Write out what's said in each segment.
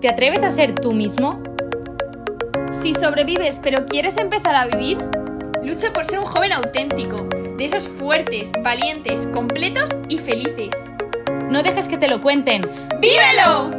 ¿Te atreves a ser tú mismo? Si sobrevives pero quieres empezar a vivir, lucha por ser un joven auténtico, de esos fuertes, valientes, completos y felices. No dejes que te lo cuenten. ¡Vívelo!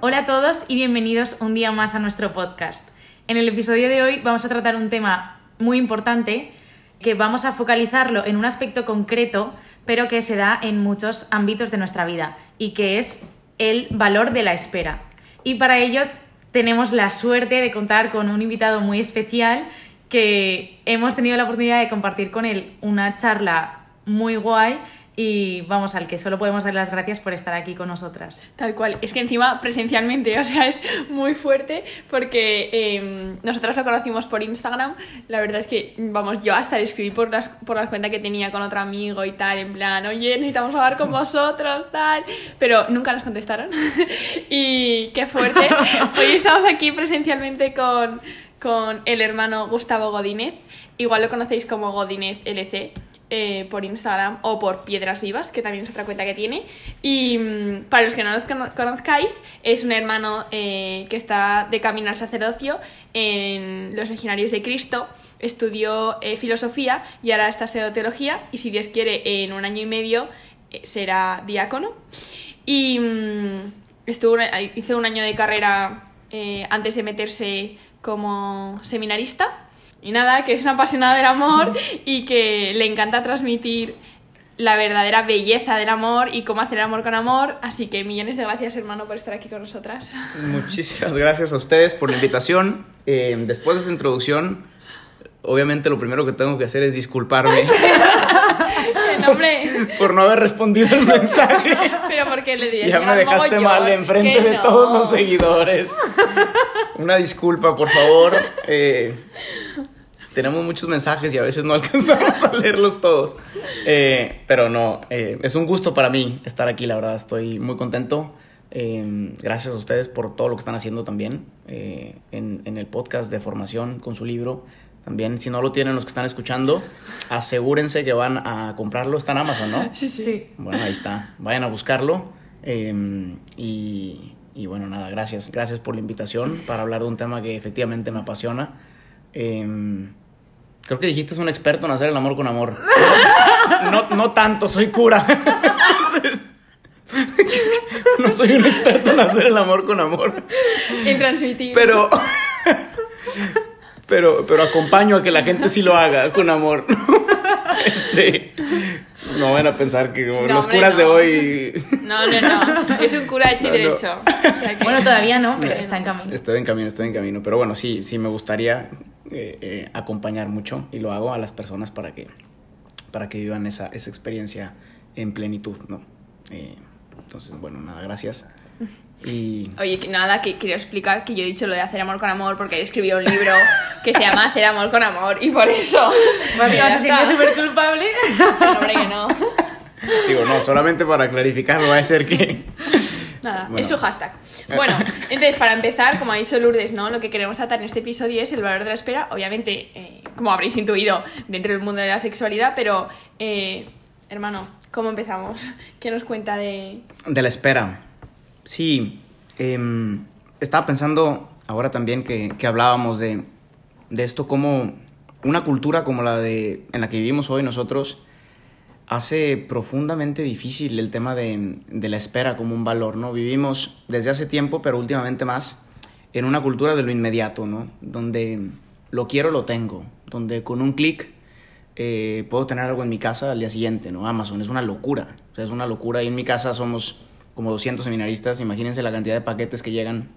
Hola a todos y bienvenidos un día más a nuestro podcast. En el episodio de hoy vamos a tratar un tema muy importante que vamos a focalizarlo en un aspecto concreto, pero que se da en muchos ámbitos de nuestra vida y que es el valor de la espera. Y para ello tenemos la suerte de contar con un invitado muy especial que hemos tenido la oportunidad de compartir con él una charla muy guay y vamos, al que solo podemos dar las gracias por estar aquí con nosotras. Tal cual, es que encima presencialmente, o sea, es muy fuerte porque eh, nosotros lo conocimos por Instagram, la verdad es que, vamos, yo hasta le escribí por las, por las cuentas que tenía con otro amigo y tal, en plan, oye, necesitamos hablar con vosotros, tal, pero nunca nos contestaron. Y qué fuerte, hoy estamos aquí presencialmente con, con el hermano Gustavo Godínez, igual lo conocéis como Godínez LC eh, por Instagram o por Piedras Vivas, que también es otra cuenta que tiene. Y mm, para los que no lo conozcáis, es un hermano eh, que está de camino al sacerdocio en los Legionarios de Cristo. Estudió eh, filosofía y ahora está estudiando teología. Y si Dios quiere, en un año y medio será diácono. Y mm, estuvo, hizo un año de carrera antes de meterse como seminarista y nada, que es una apasionada del amor y que le encanta transmitir la verdadera belleza del amor y cómo hacer el amor con amor. Así que millones de gracias, hermano, por estar aquí con nosotras. Muchísimas gracias a ustedes por la invitación. Eh, después de esa introducción, obviamente lo primero que tengo que hacer es disculparme. por no haber respondido el mensaje. Pero porque le dije. Ya me dejaste mal enfrente de todos los seguidores. Una disculpa, por favor. Eh, tenemos muchos mensajes y a veces no alcanzamos a leerlos todos. Eh, pero no, eh, es un gusto para mí estar aquí, la verdad, estoy muy contento. Gracias a ustedes por todo lo que están haciendo también en, en, el podcast de formación con su libro. También, si no lo tienen los que están escuchando, asegúrense que van a comprarlo. Está en Amazon, ¿no? Sí, sí. Bueno, ahí está. Vayan a buscarlo. y, y bueno, nada, gracias. Gracias por la invitación para hablar de un tema que efectivamente me apasiona. Eh, creo que dijiste es un experto en hacer el amor con amor. No, no tanto, soy cura. Entonces, no soy un experto en hacer el amor con amor. En transmitir. Pero, pero, pero acompaño a que la gente sí lo haga con amor. Este, no van a pensar que los curas de hoy. No, no, no. Es un cura hecho y derecho. Bueno, todavía no, pero está en camino. Estoy en camino, estoy en camino. Pero bueno, sí, sí me gustaría eh, eh, acompañar mucho y lo hago a las personas para que, para que vivan esa, esa experiencia en plenitud, ¿no? Eh, entonces, bueno, nada, gracias. Y... Oye, nada, que quería explicar que yo he dicho lo de hacer amor con amor porque he escrito un libro que se llama Hacer amor con amor y por eso... Bueno, ¿te sientes súper culpable? No, hombre, que no. Digo, no, solamente para clarificar, no va a ser que... Nada, es su hashtag. Bueno, entonces, para empezar, como ha dicho Lourdes, ¿no? Lo que queremos tratar en este episodio es el valor de la espera. Obviamente, eh, como habréis intuido, dentro del mundo de la sexualidad, pero, eh, hermano, ¿cómo empezamos? ¿Qué nos cuenta de...? De la espera. Sí, em, estaba pensando ahora también que, que hablábamos de, de esto como una cultura como la de en la que vivimos hoy nosotros hace profundamente difícil el tema de, de, la espera como un valor, ¿no? Vivimos desde hace tiempo, pero últimamente más, en una cultura de lo inmediato, ¿no? Donde lo quiero, lo tengo, donde con un clic eh, puedo tener algo en mi casa al día siguiente, ¿no? Amazon es una locura, o sea, es una locura. Y en mi casa somos como 200 seminaristas, imagínense la cantidad de paquetes que llegan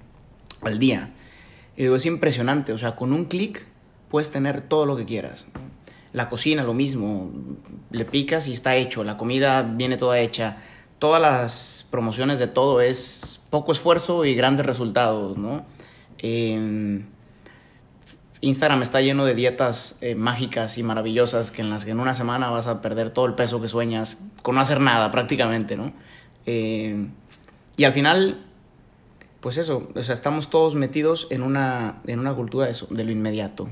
al día. Es impresionante, o sea, con un clic puedes tener todo lo que quieras. La cocina, lo mismo. Le picas y está hecho. La comida viene toda hecha. Todas las promociones de todo es poco esfuerzo y grandes resultados, ¿no? Instagram está lleno de dietas eh, mágicas y maravillosas que en las que en una semana vas a perder todo el peso que sueñas con no hacer nada prácticamente, ¿no? Eh, y al final, pues eso, o sea, estamos todos metidos en una, en una cultura de, eso, de lo inmediato.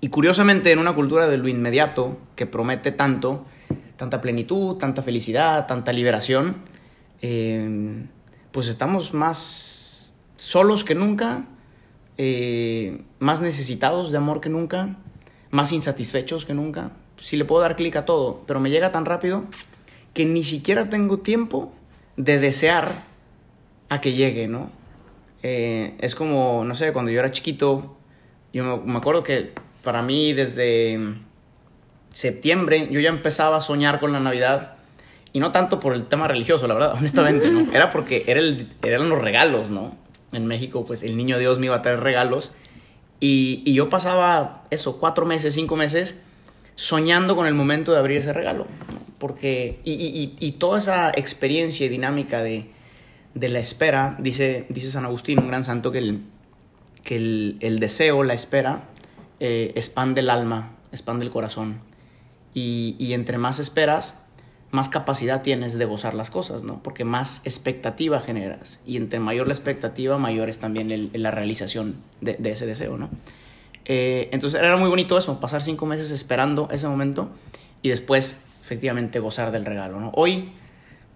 Y curiosamente, en una cultura de lo inmediato, que promete tanto, tanta plenitud, tanta felicidad, tanta liberación, eh, pues estamos más solos que nunca, eh, más necesitados de amor que nunca, más insatisfechos que nunca. Si le puedo dar clic a todo, pero me llega tan rápido que ni siquiera tengo tiempo de desear a que llegue, ¿no? Eh, es como, no sé, cuando yo era chiquito, yo me, acuerdo que para mí desde septiembre yo ya empezaba a soñar con la Navidad y no tanto por el tema religioso, la verdad, honestamente, ¿no? Era porque eran los regalos, ¿no? En México, pues el niño Dios me iba a traer regalos y, y yo pasaba eso, cuatro meses, cinco meses, soñando con el momento de abrir ese regalo, ¿no? Porque, y, y, y toda esa experiencia y dinámica de, de la espera, dice, dice San Agustín, un gran santo, que el, que el, el deseo, la espera, eh, expande el alma, expande el corazón. Y, y, entre más esperas, más capacidad tienes de gozar las cosas, ¿no? Porque más expectativa generas. Y entre mayor la expectativa, mayor es también el, la realización de, de, ese deseo, ¿no? Eh, entonces era muy bonito eso, pasar cinco meses esperando ese momento y después efectivamente gozar del regalo, ¿no? Hoy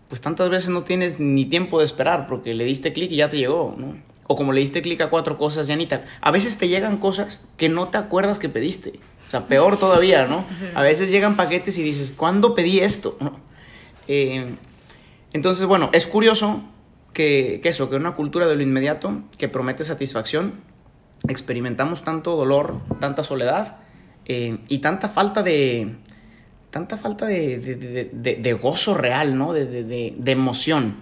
pues tantas veces no tienes ni tiempo de esperar porque le diste clic y ya te llegó, ¿no? O como le diste clic a cuatro cosas, ya ni te... A veces te llegan cosas que no te acuerdas que pediste. O sea, peor todavía, ¿no? A veces llegan paquetes y dices, ¿cuándo pedí esto? Eh, entonces, bueno, es curioso que, que, eso, que una cultura de lo inmediato que promete satisfacción, experimentamos tanto dolor, tanta soledad eh, y tanta falta de, tanta falta de, de, de, de gozo real, ¿no? De, emoción.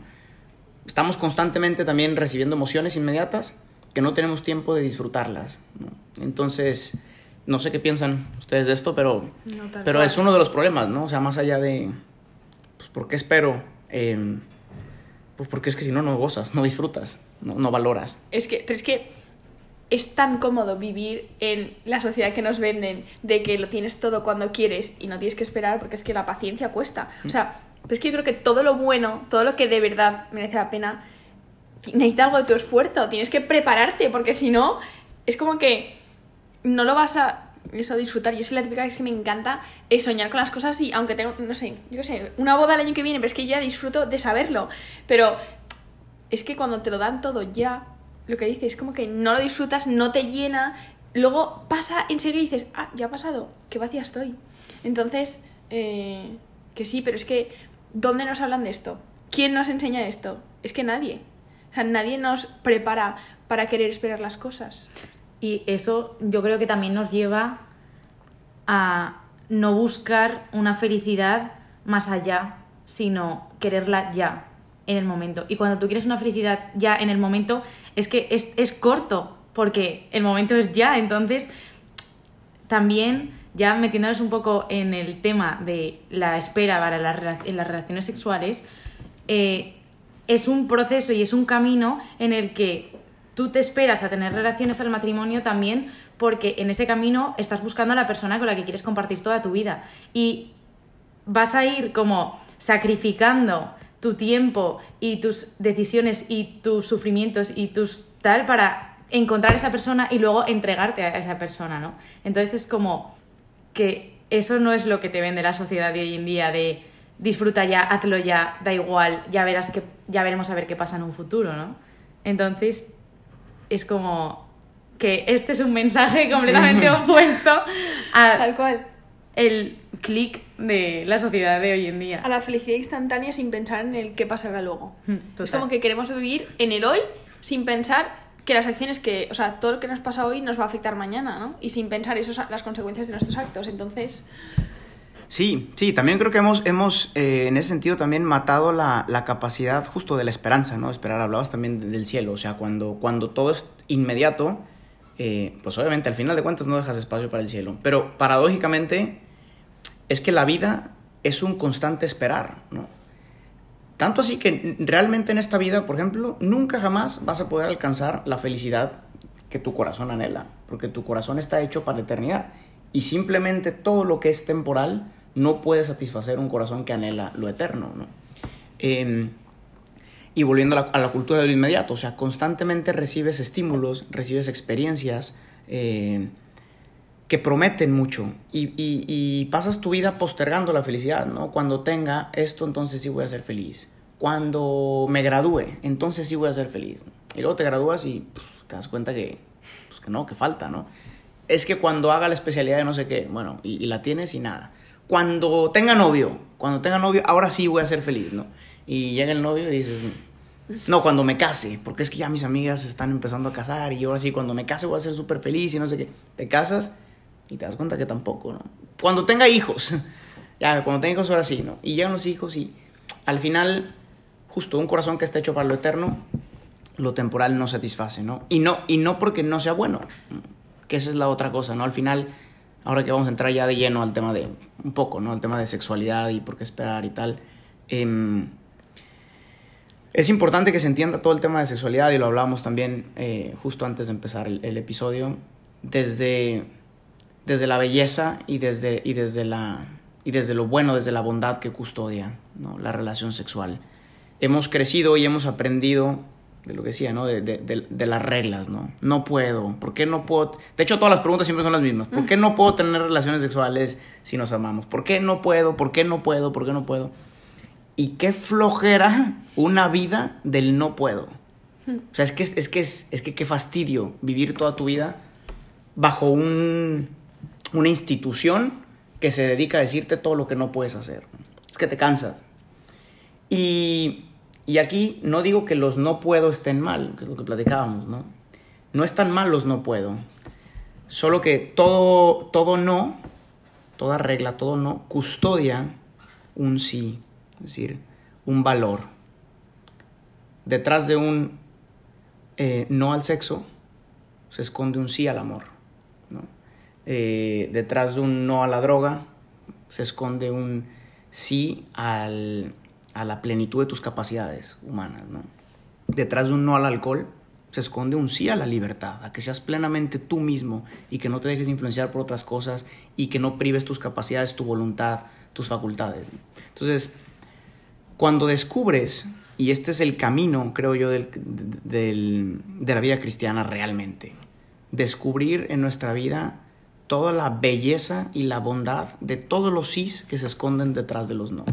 Estamos constantemente también recibiendo emociones inmediatas que no tenemos tiempo de disfrutarlas. ¿no? Entonces, no sé qué piensan ustedes de esto, pero, no, pero es uno de los problemas, ¿no? O sea, más allá de, pues, ¿por qué espero? Eh, pues porque es que si no, no gozas, no disfrutas, no, no valoras. Es que, pero es que es tan cómodo vivir en la sociedad que nos venden de que lo tienes todo cuando quieres y no tienes que esperar porque es que la paciencia cuesta. O sea, pero es que yo creo que todo lo bueno, todo lo que de verdad merece la pena, necesita algo de tu esfuerzo, tienes que prepararte porque si no, es como que no lo vas a eso disfrutar. Yo soy la típica que me encanta es soñar con las cosas y aunque tengo, no sé, yo sé, una boda el año que viene, pero es que yo ya disfruto de saberlo. Pero es que cuando te lo dan todo ya, lo que dices, es como que no lo disfrutas, no te llena, luego pasa en serio y dices, ah, ya ha pasado, qué vacía estoy. Entonces, eh, que sí, pero es que, ¿dónde nos hablan de esto? ¿Quién nos enseña esto? Es que nadie. O sea, nadie nos prepara para querer esperar las cosas. Y eso yo creo que también nos lleva a no buscar una felicidad más allá, sino quererla ya en el momento. Y cuando tú quieres una felicidad ya en el momento, es que es, es corto, porque el momento es ya. Entonces, también, ya metiéndonos un poco en el tema de la espera para las, en las relaciones sexuales, eh, es un proceso y es un camino en el que tú te esperas a tener relaciones al matrimonio también porque en ese camino estás buscando a la persona con la que quieres compartir toda tu vida. Y vas a ir como sacrificando tu tiempo y tus decisiones y tus sufrimientos y tus tal para encontrar a esa persona y luego entregarte a esa persona, ¿no? Entonces es como que eso no es lo que te vende la sociedad de hoy en día de disfruta ya, hazlo ya, da igual, ya verás que ya veremos a ver qué pasa en un futuro, ¿no? Entonces es como que este es un mensaje completamente opuesto a tal cual el clic de la sociedad de hoy en día. A la felicidad instantánea sin pensar en el qué pasará luego. Total. Es como que queremos vivir en el hoy sin pensar que las acciones que, o sea, todo lo que nos pasa hoy nos va a afectar mañana, ¿no? Y sin pensar eso, las consecuencias de nuestros actos. Entonces... Sí, sí, también creo que hemos, hemos eh, en ese sentido también matado la, la, capacidad justo de la esperanza, ¿no? Esperar, hablabas también del cielo, o sea, cuando, cuando todo es inmediato, eh, pues obviamente al final de cuentas no dejas espacio para el cielo, pero paradójicamente es que la vida es un constante esperar, ¿no? Tanto así que realmente en esta vida, por ejemplo, nunca jamás vas a poder alcanzar la felicidad que tu corazón anhela, porque tu corazón está hecho para la eternidad y simplemente todo lo que es temporal no puede satisfacer un corazón que anhela lo eterno, ¿no? Eh, y volviendo a la, a la, cultura de lo inmediato, o sea, constantemente recibes estímulos, recibes experiencias, eh, que prometen mucho y, y, y, pasas tu vida postergando la felicidad, ¿no? Cuando tenga esto, entonces sí voy a ser feliz. cuando me gradúe, entonces sí voy a ser feliz. Y luego te gradúas y te das cuenta que, pues que no, que falta, ¿no? Es que cuando haga la especialidad de no sé qué, bueno, y, la tienes y nada. Cuando tenga novio, cuando tenga novio, ahora sí voy a ser feliz, ¿no? Y llega el novio y dices, no, cuando me case, porque es que ya mis amigas están empezando a casar y ahora sí, cuando me case voy a ser súper feliz y no sé qué. Te casas y te das cuenta que tampoco, ¿no? Cuando tenga hijos, ya, cuando tenga hijos ahora sí, ¿no? Y llegan los hijos y al final, justo un corazón que está hecho para lo eterno, lo temporal no satisface, ¿no? Y no, y no porque no sea bueno, que esa es la otra cosa, ¿no? Al final, ahora que vamos a entrar ya de lleno al tema de, un poco, ¿no? Al tema de sexualidad y por qué esperar y tal. Eh, es importante que se entienda todo el tema de sexualidad y lo hablábamos también eh, justo antes de empezar el, el, episodio, desde, desde la belleza y desde, y, desde la, y desde lo bueno, desde la bondad que custodia ¿no? la relación sexual. Hemos crecido y hemos aprendido de lo que decía, ¿no? De, de, de, de, las reglas, ¿no? No puedo, ¿por qué no puedo? De hecho, todas las preguntas siempre son las mismas. ¿Por qué no puedo tener relaciones sexuales si nos amamos? ¿Por qué no puedo? ¿Por qué no puedo? ¿Por qué no puedo? Y qué flojera una vida del no puedo. O sea, es que, es, que, es, es que qué fastidio vivir toda tu vida bajo un, una institución que se dedica a decirte todo lo que no puedes hacer. Es que te cansas. Y, y aquí no digo que los no puedo estén mal, que es lo que platicábamos, ¿no? No están mal los no puedo. Solo que todo, todo no, toda regla, todo no, custodia un sí. Es decir, un valor. Detrás de un eh, no al sexo se esconde un sí al amor. Eh, detrás de un no a la droga se esconde un sí al, a la plenitud de tus capacidades humanas. ¿no? Detrás de un no al alcohol se esconde un sí a la libertad, a que seas plenamente tú mismo y que no te dejes influenciar por otras cosas y que no prives tus capacidades, tu voluntad, tus facultades. Entonces, cuando descubres, y este es el camino, creo yo, del, del, de la vida cristiana realmente, descubrir en nuestra vida toda la belleza y la bondad de todos los sís que se esconden detrás de los no.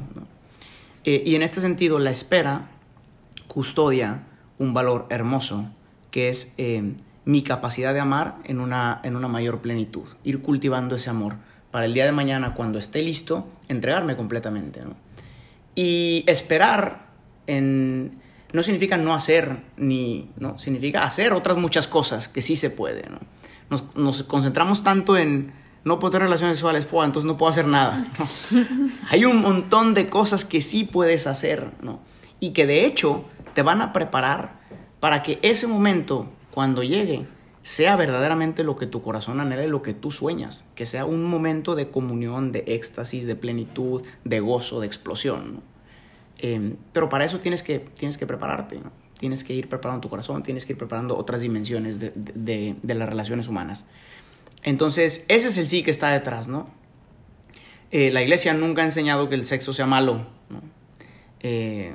Eh, y en este sentido, la espera custodia un valor hermoso, que es eh, mi capacidad de amar en una, en una mayor plenitud, ir cultivando ese amor para el día de mañana, cuando esté listo, entregarme completamente. Y esperar en, no significa no hacer, ni, no, significa hacer otras muchas cosas que sí se puede. Nos, nos, concentramos tanto en no puedo tener relaciones sexuales, pues, entonces no puedo hacer nada. ¿no? Hay un montón de cosas que sí puedes hacer ¿no? y que de hecho te van a preparar para que ese momento, cuando llegue, sea verdaderamente lo que tu corazón anhela y lo que tú sueñas, que sea un momento de comunión, de éxtasis, de plenitud, de gozo, de explosión. ¿no? Eh, pero para eso tienes que, tienes que prepararte, ¿no? Tienes que ir preparando tu corazón, tienes que ir preparando otras dimensiones de, de, las relaciones humanas. Entonces, ese es el sí que está detrás, ¿no? Eh, la iglesia nunca ha enseñado que el sexo sea malo, ¿no? Eh,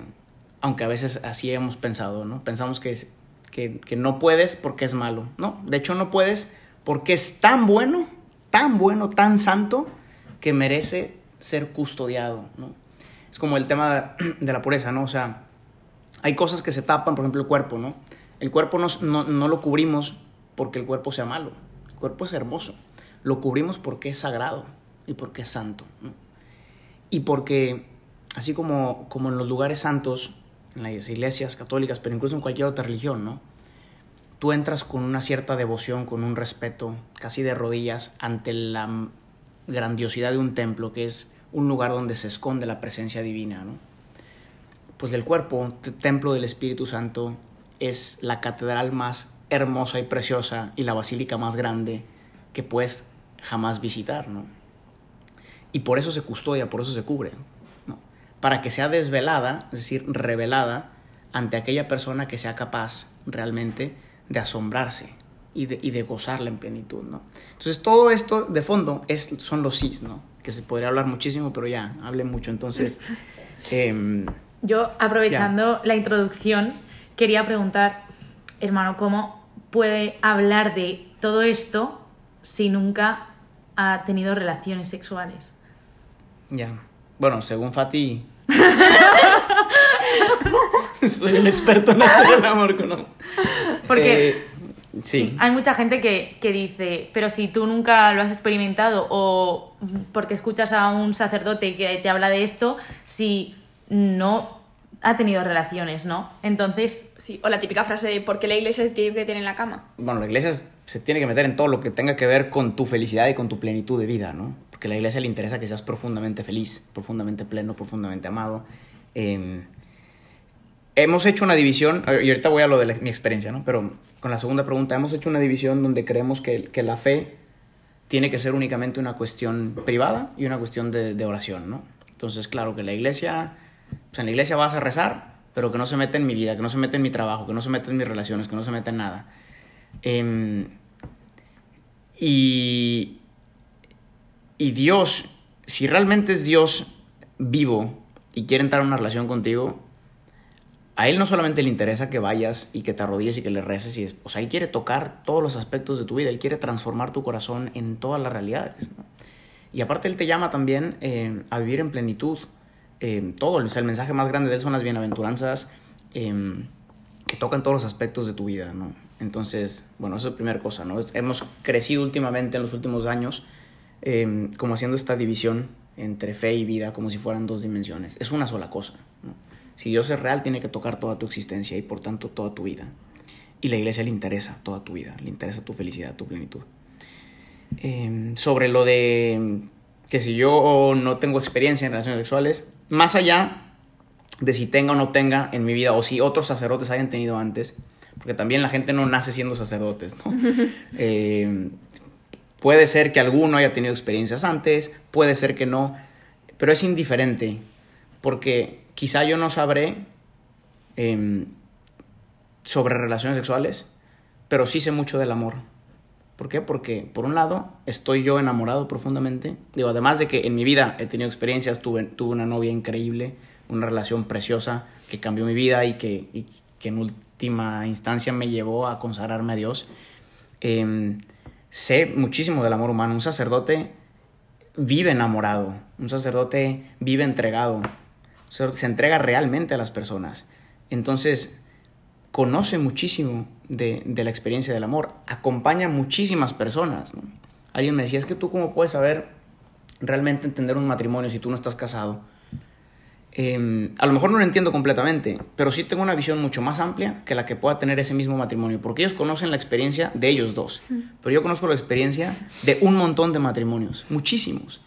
aunque a veces así hemos pensado, ¿no? Pensamos que que, que, no puedes porque es malo. No, de hecho no puedes porque es tan bueno, tan bueno, tan santo, que merece ser custodiado, ¿no? Es como el tema de la pureza, ¿no? O sea, hay cosas que se tapan, por ejemplo, el cuerpo, ¿no? El cuerpo no, no, no lo cubrimos porque el cuerpo sea malo. El cuerpo es hermoso. Lo cubrimos porque es sagrado y porque es santo, ¿no? Y porque, así como, como en los lugares santos, en las iglesias católicas, pero incluso en cualquier otra religión, ¿no? Tú entras con una cierta devoción, con un respeto, casi de rodillas, ante la grandiosidad de un templo, que es un lugar donde se esconde la presencia divina, ¿no? Pues del cuerpo, el templo del Espíritu Santo es la catedral más hermosa y preciosa y la basílica más grande que puedes jamás visitar, ¿no? Y por eso se custodia, por eso se cubre, ¿no? Para que sea desvelada, es decir, revelada ante aquella persona que sea capaz realmente de asombrarse y de, y de gozarla en plenitud, ¿no? Entonces todo esto de fondo es, son los sís, ¿no? Que se podría hablar muchísimo, pero ya, hablé mucho, entonces... Eh, Yo, aprovechando la introducción, quería preguntar, hermano, ¿cómo puede hablar de todo esto si nunca ha tenido relaciones sexuales? Ya. Bueno, según Fati. soy un experto en hacer el amor con. Porque Eh, sí. hay mucha gente que, que dice, pero si tú nunca lo has experimentado o porque escuchas a un sacerdote que te habla de esto, si no ha tenido relaciones, ¿no? Entonces, Sí, o la típica frase de ¿por qué la iglesia se tiene que tener en la cama? Bueno, la iglesia es- se tiene que meter en todo lo que tenga que ver con tu felicidad y con tu plenitud de vida, ¿no? Porque a la iglesia le interesa que seas profundamente feliz, profundamente pleno, profundamente amado. Eh, hemos hecho una división, y ahorita voy a lo de la- mi experiencia, ¿no? Pero con la segunda pregunta, hemos hecho una división donde creemos que, que la fe tiene que ser únicamente una cuestión privada y una cuestión de, de oración, ¿no? Entonces, claro, que la iglesia, pues en la iglesia vas a rezar, pero que no se mete en mi vida, que no se mete en mi trabajo, que no se mete en mis relaciones, que no se mete en nada. Em, y, y Dios, si realmente es Dios vivo y quiere entrar en una relación contigo, a Él no solamente le interesa que vayas y que te arrodilles y que le reces, y o sea, Él quiere tocar todos los aspectos de tu vida, Él quiere transformar tu corazón en todas las realidades. Y aparte Él te llama también eh, a vivir en plenitud. Eh, todo, o sea, el mensaje más grande de Él son las bienaventuranzas eh, que tocan todos los aspectos de tu vida, ¿no? Entonces, bueno, eso es la primera cosa, ¿no? Hemos crecido últimamente en los últimos años eh, como haciendo esta división entre fe y vida como si fueran dos dimensiones. Es una sola cosa. Si Dios es real, tiene que tocar toda tu existencia y por tanto toda tu vida. Y la iglesia le interesa toda tu vida, le interesa tu felicidad, tu plenitud. Sobre lo de que si yo no tengo experiencia en relaciones sexuales, más allá de si tenga o no tenga en mi vida, o si otros sacerdotes hayan tenido antes, porque también la gente no nace siendo sacerdotes, ¿no? Eh, puede ser que alguno haya tenido experiencias antes, puede ser que no, pero es indiferente, porque quizá yo no sabré em, sobre relaciones sexuales, pero sí sé mucho del amor. ¿Por qué? Porque, por un lado, estoy yo enamorado profundamente. Digo, además de que en mi vida he tenido experiencias, tuve, tuve una novia increíble, una relación preciosa que cambió mi vida y que, en última instancia me llevó a consagrarme a Dios. Em, sé muchísimo del amor humano. Un sacerdote vive enamorado, un sacerdote vive entregado, se entrega realmente a las personas. Entonces, conoce muchísimo de, de la experiencia del amor, acompaña a muchísimas personas. ¿no? Alguien me decía, es que tú cómo puedes saber realmente entender un matrimonio si tú no estás casado. Eh, a lo mejor no lo entiendo completamente, pero sí tengo una visión mucho más amplia que la que pueda tener ese mismo matrimonio, porque ellos conocen la experiencia de ellos dos, pero yo conozco la experiencia de un montón de matrimonios, muchísimos.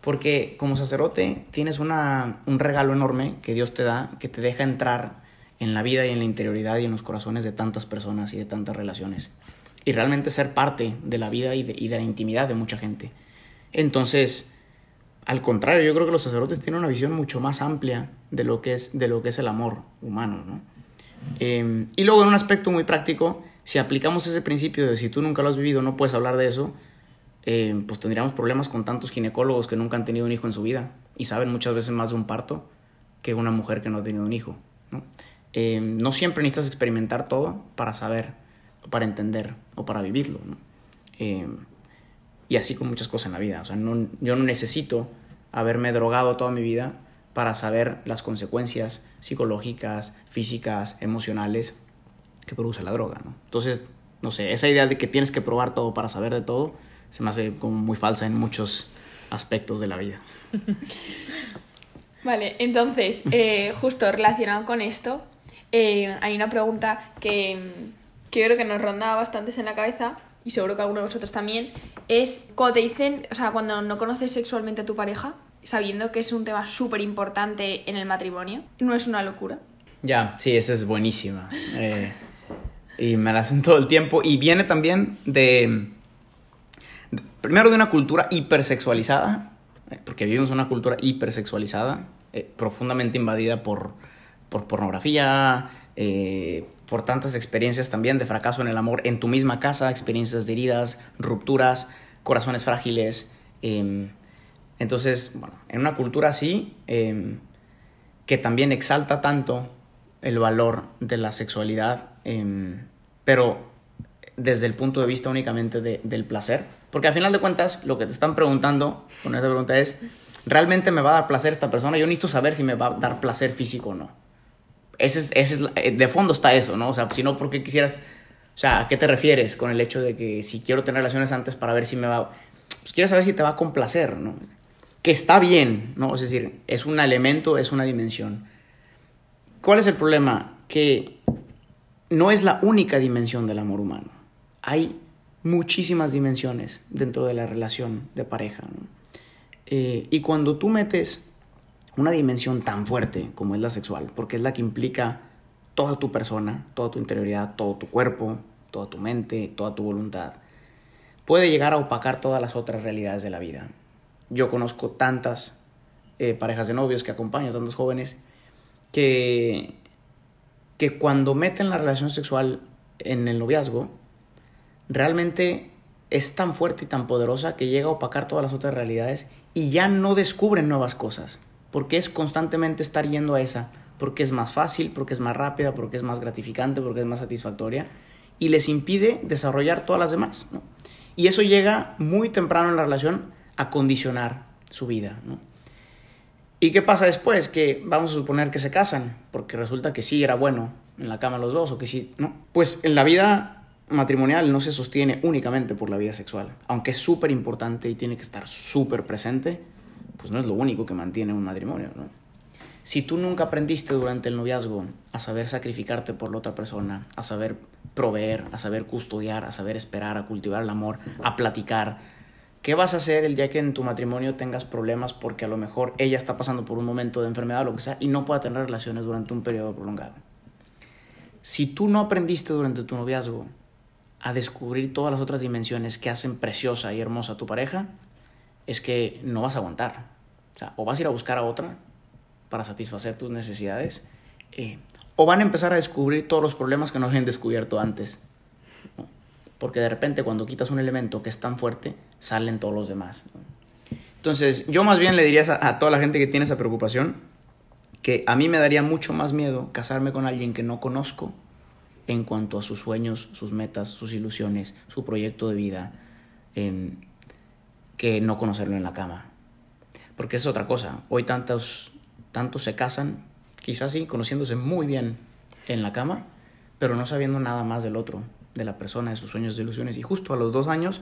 Porque como sacerdote tienes una, un regalo enorme que Dios te da, que te deja entrar en la vida y en la interioridad y en los corazones de tantas personas y de tantas relaciones. Y realmente ser parte de la vida y de, y de la intimidad de mucha gente. Entonces, al contrario, yo creo que los sacerdotes tienen una visión mucho más amplia de lo que es, de lo que es el amor humano. ¿no? Eh, y luego en un aspecto muy práctico, si aplicamos ese principio de si tú nunca lo has vivido, no puedes hablar de eso, eh, pues tendríamos problemas con tantos ginecólogos que nunca han tenido un hijo en su vida y saben muchas veces más de un parto que una mujer que no ha tenido un hijo. Eh, no siempre necesitas experimentar todo para saber, para entender o para vivirlo. Eh, y así con muchas cosas en la vida. O sea, no, yo no necesito haberme drogado toda mi vida para saber las consecuencias psicológicas, físicas, emocionales que produce la droga. Entonces, no sé, esa idea de que tienes que probar todo para saber de todo se me hace como muy falsa en muchos aspectos de la vida. Vale, entonces, eh, justo relacionado con esto, eh, hay una pregunta que, que yo creo que nos ronda bastantes en la cabeza y seguro que alguno de vosotros también, es cuando te dicen, o sea, cuando no conoces sexualmente a tu pareja, sabiendo que es un tema súper importante en el matrimonio, ¿no es una locura? Ya, sí, esa es buenísima. Eh, y me la hacen todo el tiempo. Y viene también de, primero de una cultura hipersexualizada, eh, porque vivimos en una cultura hipersexualizada, profundamente invadida por, por pornografía, eh, por tantas experiencias también de fracaso en el amor en tu misma casa, experiencias de heridas, rupturas, corazones frágiles. eh, entonces, bueno, en una cultura así, eh, que también exalta tanto el valor de la sexualidad, em, pero desde el punto de vista únicamente de- del placer. Porque al final de cuentas, lo que te están preguntando con esa pregunta es, ¿realmente me va a dar placer esta persona? Yo necesito saber si me va a dar placer físico o no. Ese es, eh, de fondo está eso, ¿no? O sea, si no, ¿por qué quisieras, o sea, ¿a qué te refieres con el hecho de que si quiero tener relaciones antes para ver si me va, pues quieres saber si te va a complacer, ¿no? Que está bien, ¿no? Es decir, es un elemento, es una dimensión. ¿Cuál es el problema? Que no es la única dimensión del amor humano. Hay muchísimas dimensiones dentro de la relación de pareja. Eh, y cuando tú metes una dimensión tan fuerte como es la sexual, porque es la que implica toda tu persona, toda tu interioridad, todo tu cuerpo, toda tu mente, toda tu voluntad, puede llegar a opacar todas las otras realidades de la vida. Yo conozco tantas eh, parejas de novios que acompaño, tantos jóvenes, que, que cuando meten la relación sexual en el noviazgo, realmente es tan fuerte y tan poderosa que llega a opacar todas las otras realidades y ya no descubren nuevas cosas, porque es constantemente estar yendo a esa, porque es más fácil, porque es más rápida, porque es más gratificante, porque es más satisfactoria, y les impide desarrollar todas las demás. Y eso llega muy temprano en la relación a condicionar su vida. ¿Y qué pasa después? Que vamos a suponer que se casan, porque resulta que sí era bueno en la cama los dos, o que sí, ¿no? Pues en la vida matrimonial no se sostiene únicamente por la vida sexual, aunque es súper importante y tiene que estar súper presente, pues no es lo único que mantiene un matrimonio, ¿no? Si tú nunca aprendiste durante el noviazgo a saber sacrificarte por la otra persona, a saber proveer, a saber custodiar, a saber esperar, a cultivar el amor, a platicar, ¿qué vas a hacer el día que en tu matrimonio tengas problemas porque a lo mejor ella está pasando por un momento de enfermedad o lo que sea y no pueda tener relaciones durante un periodo prolongado? Si tú no aprendiste durante tu noviazgo a descubrir todas las otras dimensiones que hacen preciosa y hermosa a tu pareja, es que no vas a aguantar. O vas a ir a buscar a otra para satisfacer tus necesidades, eh, o van a empezar a descubrir todos los problemas que no habían descubierto antes. Porque de repente cuando quitas un elemento que es tan fuerte, salen todos los demás. Entonces, yo más bien le diría a, toda la gente que tiene esa preocupación, que a mí me daría mucho más miedo casarme con alguien que no conozco en cuanto a sus sueños, sus metas, sus ilusiones, su proyecto de vida, que no conocerlo en la cama. Porque es otra cosa. Hoy tantos, tantos se casan, quizás sí, conociéndose muy bien en la cama, pero no sabiendo nada más del otro, de la persona, de sus sueños, de ilusiones. Y justo a los dos años,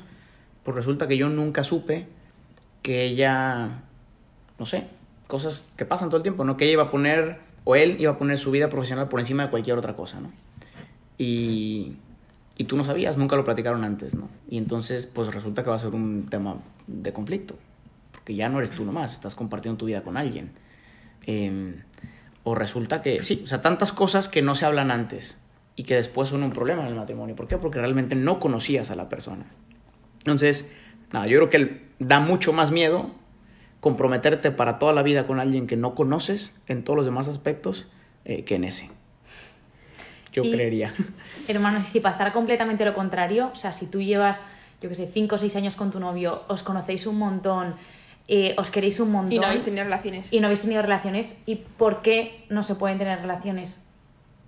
pues resulta que yo nunca supe que ella, no sé, cosas que pasan todo el tiempo, ¿no? Que ella iba a poner, o él iba a poner su vida profesional por encima de cualquier otra cosa, ¿no? Y, y tú no sabías, nunca lo platicaron antes, ¿no? Y entonces, pues resulta que va a ser un tema de conflicto, porque ya no eres tú nomás, estás compartiendo tu vida con alguien. Eh, o resulta que, sí, o sea, tantas cosas que no se hablan antes y que después son un problema en el matrimonio. ¿Por qué? Porque realmente no conocías a la persona. Entonces, nada, yo creo que da mucho más miedo comprometerte para toda la vida con alguien que no conoces en todos los demás aspectos eh, que en ese. Yo Y- creería. Hermanos, y si pasara completamente lo contrario, o sea, si tú llevas, yo qué sé, 5 o 6 años con tu novio, os conocéis un montón, eh, os queréis un montón Y no habéis tenido relaciones. y no habéis tenido relaciones, ¿y por qué no se pueden tener relaciones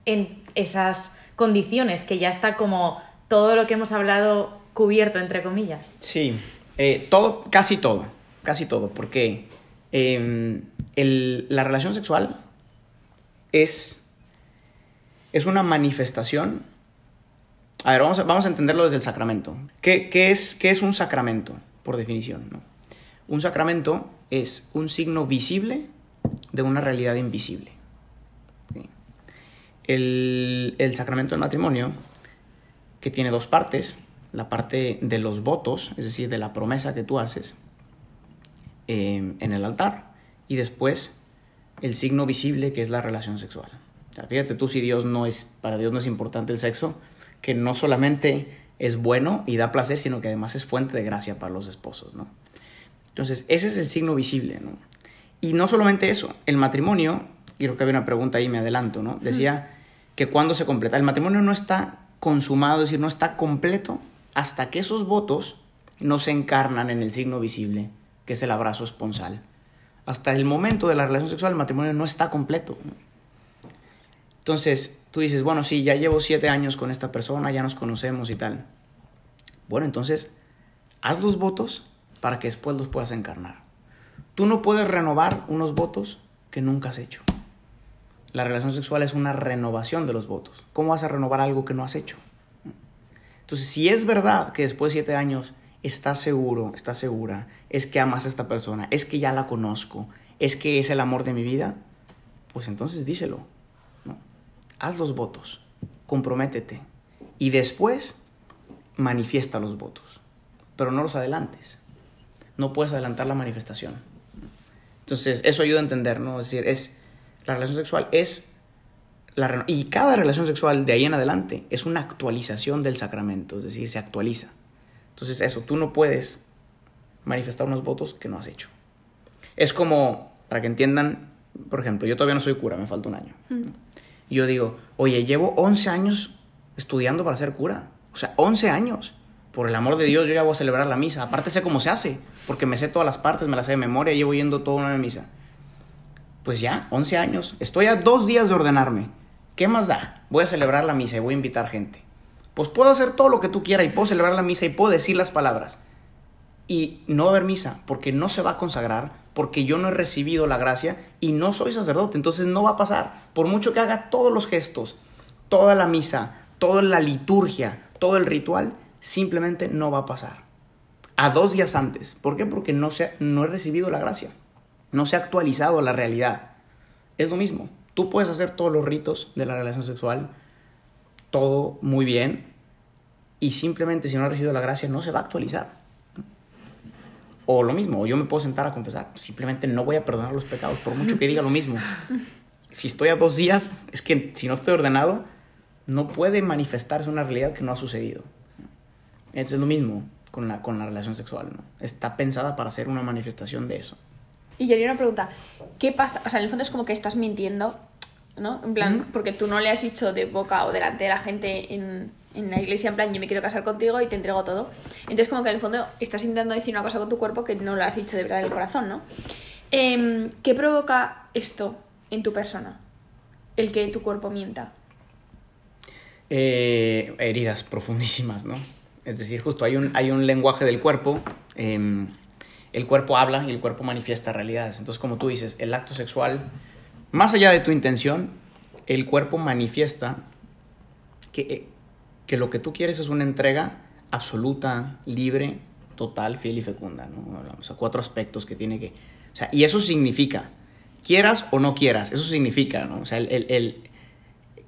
en esas condiciones? Que ya está como todo lo que hemos hablado cubierto, entre comillas. Sí, eh, todo, casi todo, casi todo, porque eh, el- la relación sexual es, es una manifestación. A ver, vamos a, entenderlo desde el sacramento. ¿Qué, es, un sacramento, por definición? no? Un sacramento es un signo visible de una realidad invisible. el sacramento del matrimonio, que tiene dos partes, la parte de los votos, es decir, de la promesa que tú haces eh, en el altar, y después el signo visible que es la relación sexual. Fíjate tú si Dios no es, para Dios no es importante el sexo, que no solamente es bueno y da placer, sino que además es fuente de gracia para los esposos, ¿no? Entonces, ese es el signo visible, ¿no? Y no solamente eso, el matrimonio, y creo que había una pregunta ahí, me adelanto, ¿no? Decía que cuando se completa, el matrimonio no está consumado, es decir, no está completo hasta que esos votos no se encarnan en el signo visible, que es el abrazo esponsal. Hasta el momento de la relación sexual, el matrimonio no está completo. ¿no? Entonces, tú dices, bueno, sí, ya llevo siete años con esta persona, ya nos conocemos y tal. Bueno, entonces, haz los votos para que después los puedas encarnar. Tú no puedes renovar unos votos que nunca has hecho. la relación sexual es una renovación de los votos. ¿Cómo vas a renovar algo que no has hecho? Entonces, si es verdad que después de siete años estás seguro, estás segura, es que amas a esta persona, es que ya la conozco, es que es el amor de mi vida, pues entonces díselo. Haz los votos, comprométete y después manifiesta los votos, pero no los adelantes. No puedes adelantar la manifestación. Entonces, eso ayuda a entender, ¿no? Es decir, es la relación sexual es la y cada relación sexual de ahí en adelante es una actualización del sacramento, es decir, se actualiza. Entonces, eso, tú no puedes manifestar unos votos que no has hecho. Es como, para que entiendan, por ejemplo, yo todavía no soy cura, me falta un año. Y yo digo, oye, llevo 11 años estudiando para ser cura. O sea, 11 años. Por el amor de Dios, yo ya voy a celebrar la misa. Aparte sé cómo se hace, porque me sé todas las partes, me las sé de memoria, llevo yendo toda una misa. Pues ya, 11 años. Estoy a dos días de ordenarme. ¿Qué más da? Voy a celebrar la misa y voy a invitar gente pues puedo hacer todo lo que tú quieras y puedo celebrar la misa y puedo decir las palabras. Y no va a haber misa porque no se va a consagrar, porque yo no he recibido la gracia y no soy sacerdote. Entonces no va a pasar. Por mucho que haga todos los gestos, toda la misa, toda la liturgia, todo el ritual, simplemente no va a pasar. A dos días antes. ¿Por qué? Porque no, se, no he recibido la gracia. No se ha actualizado la realidad. Es lo mismo. Tú puedes hacer todos los ritos de la relación sexual, todo muy bien y simplemente si no ha recibido la gracia no se va a actualizar. O lo mismo, o yo me puedo sentar a confesar, simplemente no voy a perdonar los pecados, por mucho que diga lo mismo. Si estoy a dos días, es que si no estoy ordenado, no puede manifestarse una realidad que no ha sucedido. Es lo mismo con la, con la relación sexual, ¿no? Está pensada para ser una manifestación de eso. Y yo haría una pregunta, ¿qué pasa? O sea, en el fondo es como que estás mintiendo ¿no? En plan, porque tú no le has dicho de boca o delante de la gente en, en, la iglesia, en plan, yo me quiero casar contigo y te entrego todo. Entonces, como que en el fondo estás intentando decir una cosa con tu cuerpo que no lo has dicho de verdad en el corazón, ¿no? Em, ¿Qué provoca esto en tu persona? El que tu cuerpo mienta. Eh, heridas profundísimas, ¿no? Es decir, justo hay un, hay un lenguaje del cuerpo. Em, el cuerpo habla y el cuerpo manifiesta realidades. Entonces, como tú dices, el acto sexual más allá de tu intención, el cuerpo manifiesta que, eh, que lo que tú quieres es una entrega absoluta, libre, total, fiel y fecunda. ¿no? O sea, cuatro aspectos que tiene que... O sea, y eso significa, quieras o no quieras, eso significa, ¿no? O sea, el, el,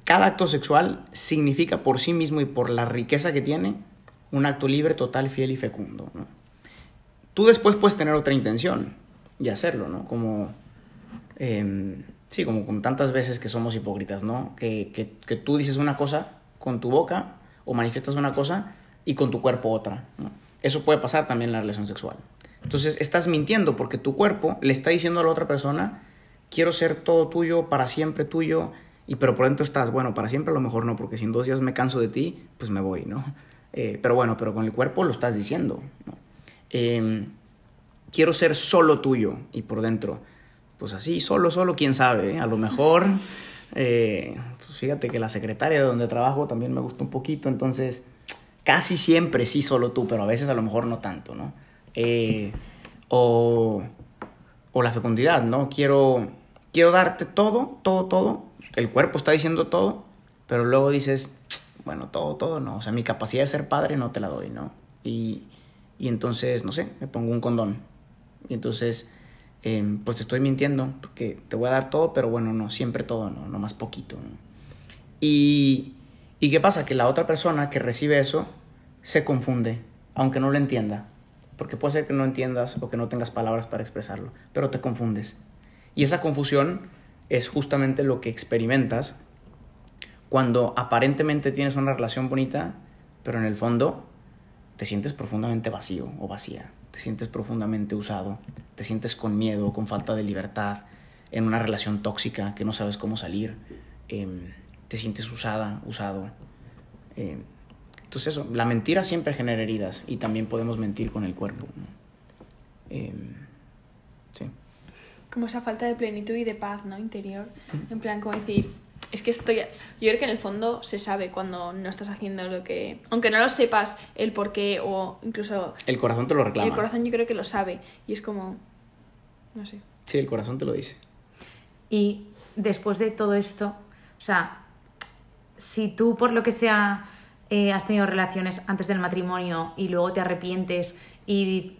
cada acto sexual significa por sí mismo y por la riqueza que tiene un acto libre, total, fiel y fecundo. Tú después puedes tener otra intención y hacerlo, ¿no? Como... Eh, Sí, como con tantas veces que somos hipócritas, ¿no? Que, que, que, tú dices una cosa con tu boca o manifiestas una cosa y con tu cuerpo otra. Eso puede pasar también en la relación sexual. Entonces estás mintiendo porque tu cuerpo le está diciendo a la otra persona, quiero ser todo tuyo, para siempre tuyo, y pero por dentro estás, bueno, para siempre a lo mejor no, porque si en dos días me canso de ti, pues me voy, ¿no? Eh, pero bueno, pero con el cuerpo lo estás diciendo, ¿no? Eh, quiero ser solo tuyo, y por dentro pues así, solo, solo, quién sabe. ¿eh? A lo mejor, eh, pues fíjate que la secretaria de donde trabajo también me gusta un poquito, entonces casi siempre sí, solo tú, pero a veces a lo mejor no tanto, ¿no? Eh, o, o la fecundidad, ¿no? Quiero, quiero darte todo, todo, todo. El cuerpo está diciendo todo, pero luego dices, bueno, todo, todo, no. O sea, mi capacidad de ser padre no te la doy, ¿no? Y, y entonces, no sé, me pongo un condón. Y entonces eh, pues te estoy mintiendo, porque te voy a dar todo, pero bueno, no, siempre todo, no, no más poquito. Y, ¿Y qué pasa? Que la otra persona que recibe eso se confunde, aunque no lo entienda, porque puede ser que no entiendas o que no tengas palabras para expresarlo, pero te confundes. Y esa confusión es justamente lo que experimentas cuando aparentemente tienes una relación bonita, pero en el fondo te sientes profundamente vacío o vacía te sientes profundamente usado, te sientes con miedo, con falta de libertad, en una relación tóxica que no sabes cómo salir, eh, te sientes usada, usado. Eh, entonces eso, la mentira siempre genera heridas y también podemos mentir con el cuerpo. Eh, sí. Como esa falta de plenitud y de paz, ¿no? Interior. En plan, como decir, es que estoy. Yo creo que en el fondo se sabe cuando no estás haciendo lo que. Aunque no lo sepas el por qué o incluso. El corazón te lo reclama. El corazón yo creo que lo sabe. Y es como. No sé. Sí, el corazón te lo dice. Y después de todo esto, o sea, si tú por lo que sea eh, has tenido relaciones antes del matrimonio y luego te arrepientes y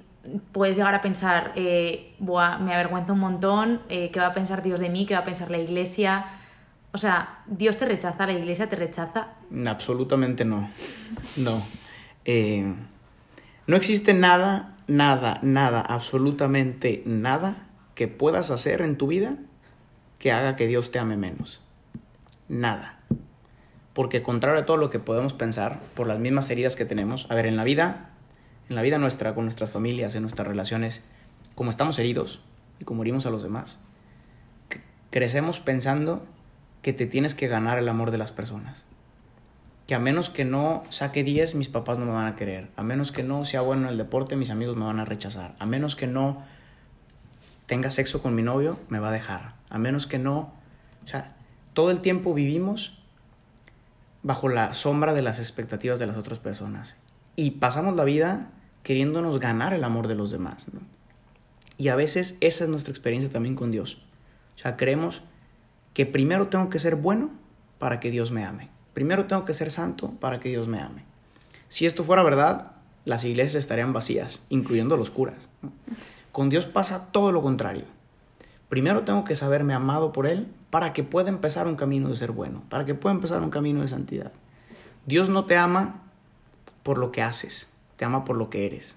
puedes llegar a pensar, eh, Buah, me avergüenza un montón, eh, ¿qué va a pensar Dios de mí? ¿Qué va a pensar la iglesia? O sea, Dios te rechaza, la iglesia te rechaza. Absolutamente no. No. Eh, no existe nada, nada, nada, absolutamente nada que puedas hacer en tu vida que haga que Dios te ame menos. Nada. Porque contrario a todo lo que podemos pensar, por las mismas heridas que tenemos, a ver, en la vida, en la vida nuestra, con nuestras familias, en nuestras relaciones, como estamos heridos y como herimos a los demás, crecemos pensando que te tienes que ganar el amor de las personas. Que a menos que no saque 10, mis papás no me van a querer. A menos que no sea bueno en el deporte, mis amigos me van a rechazar. A menos que no tenga sexo con mi novio, me va a dejar. A menos que no... O sea, todo el tiempo vivimos bajo la sombra de las expectativas de las otras personas. Y pasamos la vida queriéndonos ganar el amor de los demás. ¿no? Y a veces esa es nuestra experiencia también con Dios. O sea, creemos que primero tengo que ser bueno para que Dios me ame. Primero tengo que ser santo para que Dios me ame. Si esto fuera verdad, las iglesias estarían vacías, incluyendo los curas. Con Dios pasa todo lo contrario. Primero tengo que saberme amado por Él para que pueda empezar un camino de ser bueno, para que pueda empezar un camino de santidad. Dios no te ama por lo que haces, te ama por lo que eres.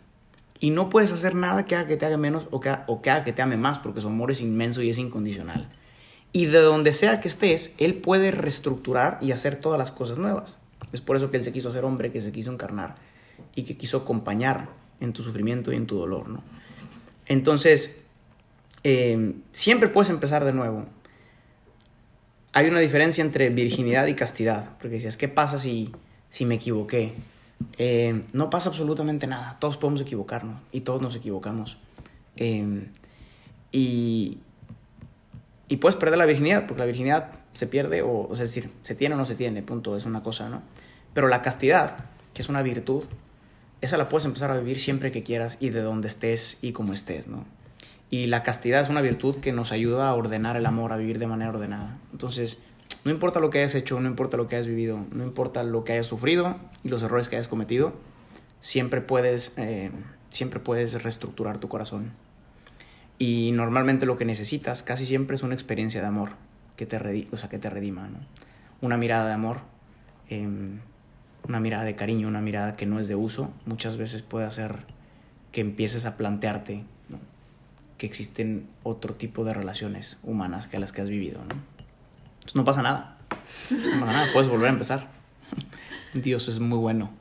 Y no puedes hacer nada que haga que te haga menos o que, o que haga que te ame más, porque su amor es inmenso y es incondicional. Y de donde sea que estés, Él puede reestructurar y hacer todas las cosas nuevas. Es por eso que Él se quiso hacer hombre, que se quiso encarnar y que quiso acompañar en tu sufrimiento y en tu dolor. ¿no? Entonces, eh, siempre puedes empezar de nuevo. Hay una diferencia entre virginidad y castidad, porque decías, ¿qué pasa si, si me equivoqué? Eh, no pasa absolutamente nada, todos podemos equivocarnos y todos nos equivocamos. Eh, y, y puedes perder la virginidad, porque la virginidad se pierde, o, es decir, se tiene o no se tiene, punto, es una cosa, ¿no? Pero la castidad, que es una virtud, esa la puedes empezar a vivir siempre que quieras y de donde estés y como estés, ¿no? Y la castidad es una virtud que nos ayuda a ordenar el amor, a vivir de manera ordenada. Entonces, no importa lo que hayas hecho, no importa lo que hayas vivido, no importa lo que hayas sufrido y los errores que hayas cometido, siempre puedes, eh, siempre puedes reestructurar tu corazón. Y normalmente lo que necesitas casi siempre es una experiencia de amor que te, redi o sea, que te redima, ¿no? Una mirada de amor, eh, una mirada de cariño, una mirada que no es de uso, muchas veces puede hacer que empieces a plantearte ¿no? que existen otro tipo de relaciones humanas que las que has vivido. ¿no? Entonces no pasa nada. No pasa nada, puedes volver a empezar. Dios es muy bueno.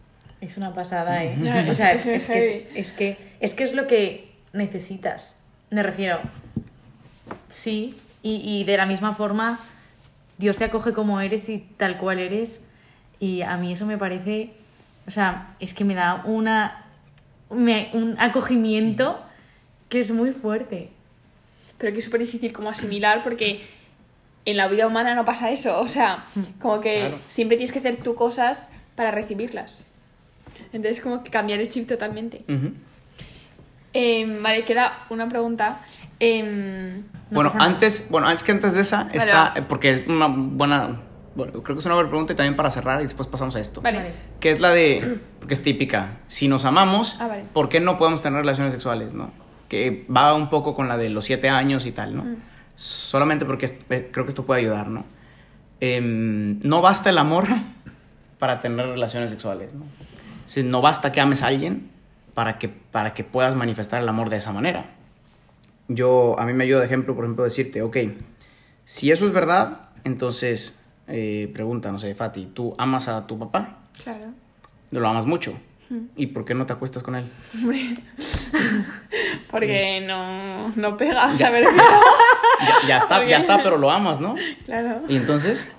Es una pasada, ¿eh? O sea, es, es que, es, es que, es que es lo que necesitas. Me refiero, sí, y, y de la misma forma, Dios te acoge como eres y tal cual eres. Y a mí eso me parece, o sea, es que me da una, me- un acogimiento que es muy fuerte. Pero que es súper difícil como asimilar porque en la vida humana no pasa eso. O sea, como que Claro. siempre tienes que hacer tú cosas para recibirlas. Entonces como que cambiar el chip totalmente. Ujú. Em, vale, queda una pregunta. Em, No bueno, antes, bueno, antes que antes de esa, Vale, está, va. eh, porque es una buena, bueno, creo que es una buena pregunta y también para cerrar y después pasamos a esto. vale. Que es la de, porque es típica, si nos amamos, Ah, vale. ¿por qué no podemos tener relaciones sexuales, no? Que va un poco con la de los siete años y tal, ¿no? Mm. Solamente porque eh, creo que esto puede ayudar, ¿no? Em, no basta el amor para tener relaciones sexuales, ¿no? O sea, no basta que ames a alguien para que, para que puedas manifestar el amor de esa manera. Yo, a mí me ayuda de ejemplo, por ejemplo, decirte, ok, si eso es verdad, entonces, eh, pregunta, no sé, Fati, ¿tú amas a tu papá? Claro. Lo amas mucho. ¿Y por qué no te acuestas con él? Hombre. Porque no, no pega, o sea, me refiero. Ya, ya está, Porque- ya está, pero lo amas, ¿no? Claro. Y entonces,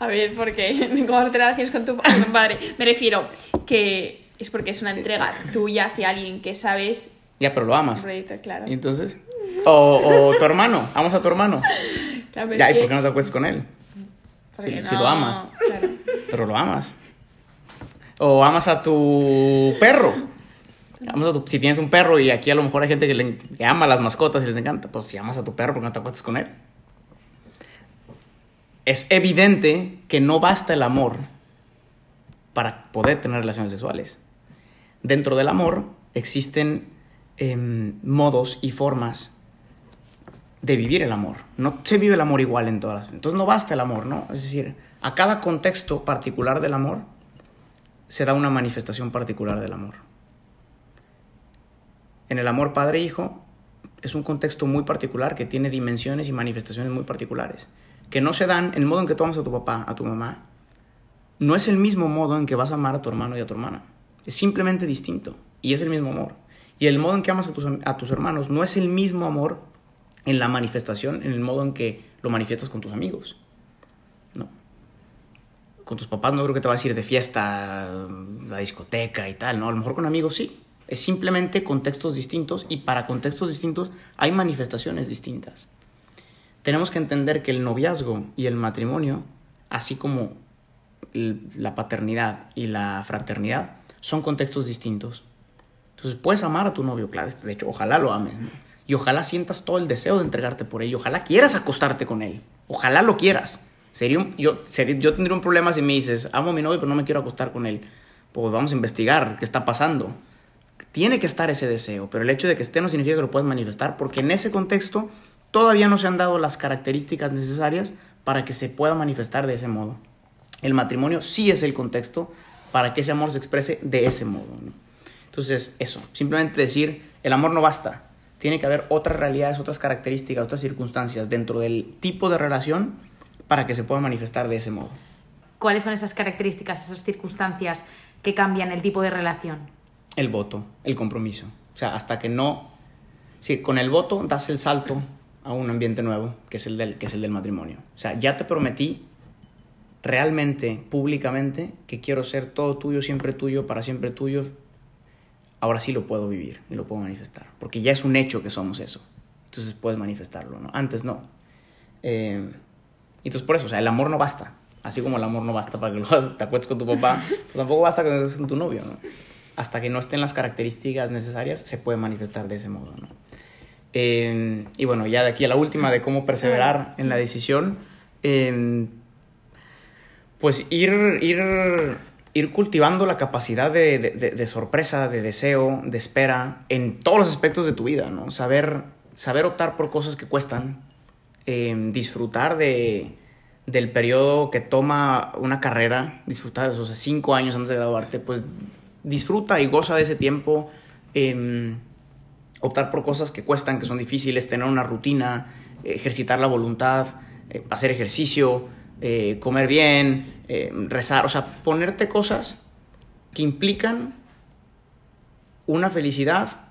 A ver, porque ¿cómo te tu, con tu padre? Me refiero que es porque es una entrega tuya hacia alguien que sabes. ya, pero lo amas. Proyecto, claro. Y entonces, o, o tu hermano, amas a tu hermano. Claro, Ya, ¿y que- por qué no te acuestas con él? si- si lo amas? Claro. Pero lo amas. O amas a tu perro. Amas a tu- si tienes un perro y aquí a lo mejor hay gente que, le, que ama las mascotas y les encanta, pues si amas a tu perro, ¿por qué no te acuestas con él? es evidente que no basta el amor para poder tener relaciones sexuales. Dentro del amor existen em, modos y formas de vivir el amor. No se vive el amor igual en todas Entonces no basta el amor, ¿no? Es decir, a cada contexto particular del amor se da una manifestación particular del amor. En el amor padre-hijo es un contexto muy particular que tiene dimensiones y manifestaciones muy particulares, que no se dan en el modo en que tú amas a tu papá, a tu mamá. No es el mismo modo en que vas a amar a tu hermano y a tu hermana. Es simplemente distinto y es el mismo amor. Y el modo en que amas a tus, a tus hermanos no es el mismo amor en la manifestación, en el modo en que lo manifiestas con tus amigos. No. Con tus papás no creo que te va a decir de fiesta, la discoteca y tal, ¿no? A lo mejor con amigos sí. Es simplemente contextos distintos y para contextos distintos hay manifestaciones distintas. Tenemos que entender que el noviazgo y el matrimonio, así como la paternidad y la fraternidad, son contextos distintos. Entonces puedes amar a tu novio, claro, de hecho, ojalá lo ames. Y ojalá sientas todo el deseo de entregarte por él. Ojalá quieras acostarte con él. Ojalá lo quieras. Sería yo, yo tendría un problema si me dices, amo a mi novio, pero no me quiero acostar con él. Pues vamos a investigar qué está pasando. Tiene que estar ese deseo, pero el hecho de que esté no significa que lo puedas manifestar, porque en ese contexto todavía no se han dado las características necesarias para que se pueda manifestar de ese modo. El matrimonio sí es el contexto para que ese amor se exprese de ese modo. Entonces, eso, simplemente decir, el amor no basta, tiene que haber otras realidades, otras características, otras circunstancias dentro del tipo de relación para que se pueda manifestar de ese modo. ¿Cuáles son esas características, esas circunstancias que cambian el tipo de relación? El voto, el compromiso. O sea, hasta que no... Sí, con el voto das el salto a un ambiente nuevo, que es el del, que es el del matrimonio. O sea, ya te prometí realmente, públicamente, que quiero ser todo tuyo, siempre tuyo, para siempre tuyo, ahora sí lo puedo vivir y lo puedo manifestar, porque ya es un hecho que somos eso. Entonces puedes manifestarlo, ¿no? Antes no. Eh, entonces por eso, o sea, el amor no basta. Así como el amor no basta para que te acuestes con tu papá, pues tampoco basta que estés con tu novio, ¿no? Hasta que no estén las características necesarias, se puede manifestar de ese modo, ¿no? Eh, y bueno, ya de aquí a la última de cómo perseverar en la decisión, eh, pues ir, ir ir cultivando la capacidad de, sorpresa, de deseo, de espera en todos los aspectos de tu vida, ¿no? Saber, saber optar por cosas que cuestan, em, disfrutar de, del periodo que toma una carrera, disfrutar de esos cinco años antes de graduarte, pues disfruta y goza de ese tiempo, em, optar por cosas que cuestan, que son difíciles, tener una rutina, ejercitar la voluntad, eh, hacer ejercicio, eh, comer bien, eh, rezar, o sea, ponerte cosas que implican una felicidad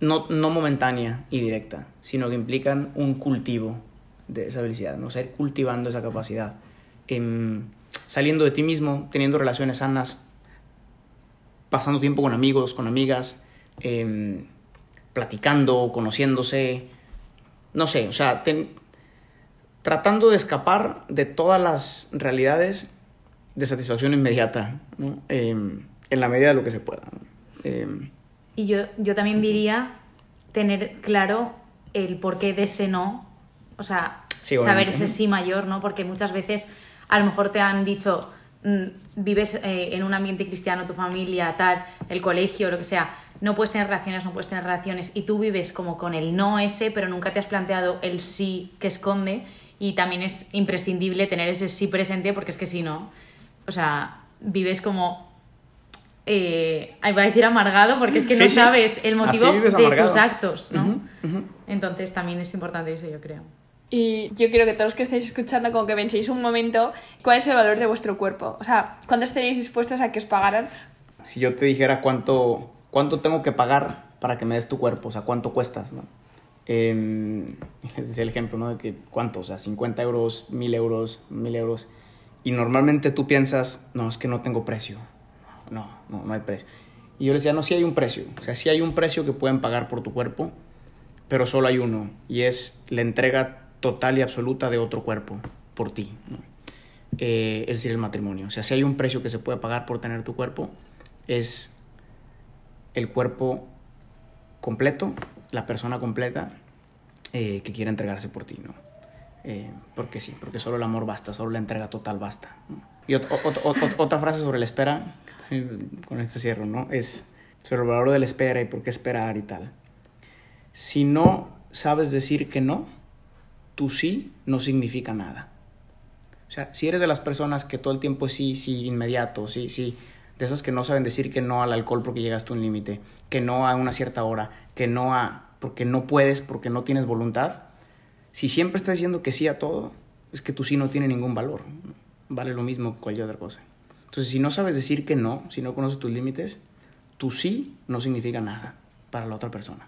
no, no, momentánea y directa, sino que implican un cultivo de esa felicidad, ¿no? O sea, ir cultivando esa capacidad, em, saliendo de ti mismo, teniendo relaciones sanas, pasando tiempo con amigos, con amigas, em, platicando, conociéndose, no sé, o sea, tratando de escapar de todas las realidades de satisfacción inmediata, em, en la medida de lo que se pueda. Em, y yo, yo también diría tener claro el porqué de ese no, o sea, saber ese sí mayor, ¿no? Porque muchas veces a lo mejor te han dicho, mm, vives eh, en un ambiente cristiano, tu familia, tal, el colegio, lo que sea, no puedes tener relaciones, no puedes tener relaciones, y tú vives como con el no ese, pero nunca te has planteado el sí que esconde, y también es imprescindible tener ese sí presente, porque es que si no, o sea, vives como... Eh, iba a decir amargado porque es que no sabes el motivo de tus actos, ¿no? Entonces también es importante eso, yo creo. Y yo quiero que todos los que estéis escuchando, como que penséis un momento, ¿cuál es el valor de vuestro cuerpo? O sea, ¿cuándo estaréis dispuestos a que os pagaran? Si yo te dijera cuánto, cuánto tengo que pagar para que me des tu cuerpo, o sea, cuánto cuestas, ¿no? Eh, es el ejemplo, ¿no? De que cuánto, o sea, 50 euros, 1000 euros, 1000 euros. Y normalmente tú piensas, no, es que no tengo precio. No, no, no hay precio. Y yo les decía, no, sí hay un precio. O sea, sí hay un precio que pueden pagar por tu cuerpo, pero solo hay uno. Y es la entrega total y absoluta de otro cuerpo por ti. Eh, es decir, el matrimonio. O sea, si hay un precio que se puede pagar por tener tu cuerpo, es el cuerpo completo, la persona completa eh, que quiere entregarse por ti. ¿no? eh, porque sí, porque solo el amor basta, solo la entrega total basta. Y ot- ot- ot- otra frase sobre la espera, con este cierro, ¿no? Es sobre el valor de la espera y por qué esperar y tal. Si no sabes decir que no, tu sí no significa nada. O sea, si eres de las personas que todo el tiempo es sí, sí, inmediato, sí, sí, de esas que no saben decir que no al alcohol porque llegaste a un límite, que no a una cierta hora, que no a porque no puedes, porque no tienes voluntad, si siempre estás diciendo que sí a todo, es que tu sí no tiene ningún valor. Vale lo mismo que cualquier otra cosa. Entonces, si no sabes decir que no, si no conoces tus límites, tu sí no significa nada para la otra persona.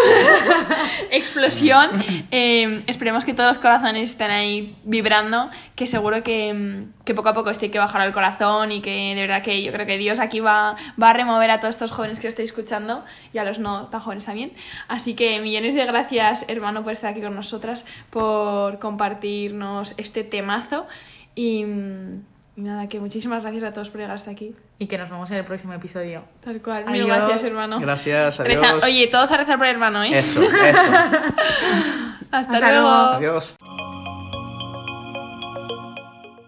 Explosión. Eh, esperemos que todos los corazones estén ahí vibrando, que seguro que, mm, que poco a poco hay que bajar al corazón y que de verdad que yo creo que Dios aquí va, va a remover a todos estos jóvenes que lo estáis escuchando y a los no tan jóvenes también. Así que millones de gracias, hermano, por estar aquí con nosotras, por compartirnos este temazo y, y nada, que muchísimas gracias a todos por llegar hasta aquí. Y que nos vemos en el próximo episodio. Tal cual. Mil Adiós. gracias, hermano. Gracias, Reza- adiós. Oye, todos a rezar por el hermano, ¿eh? Eso, eso. Hasta, Hasta luego. luego. Adiós.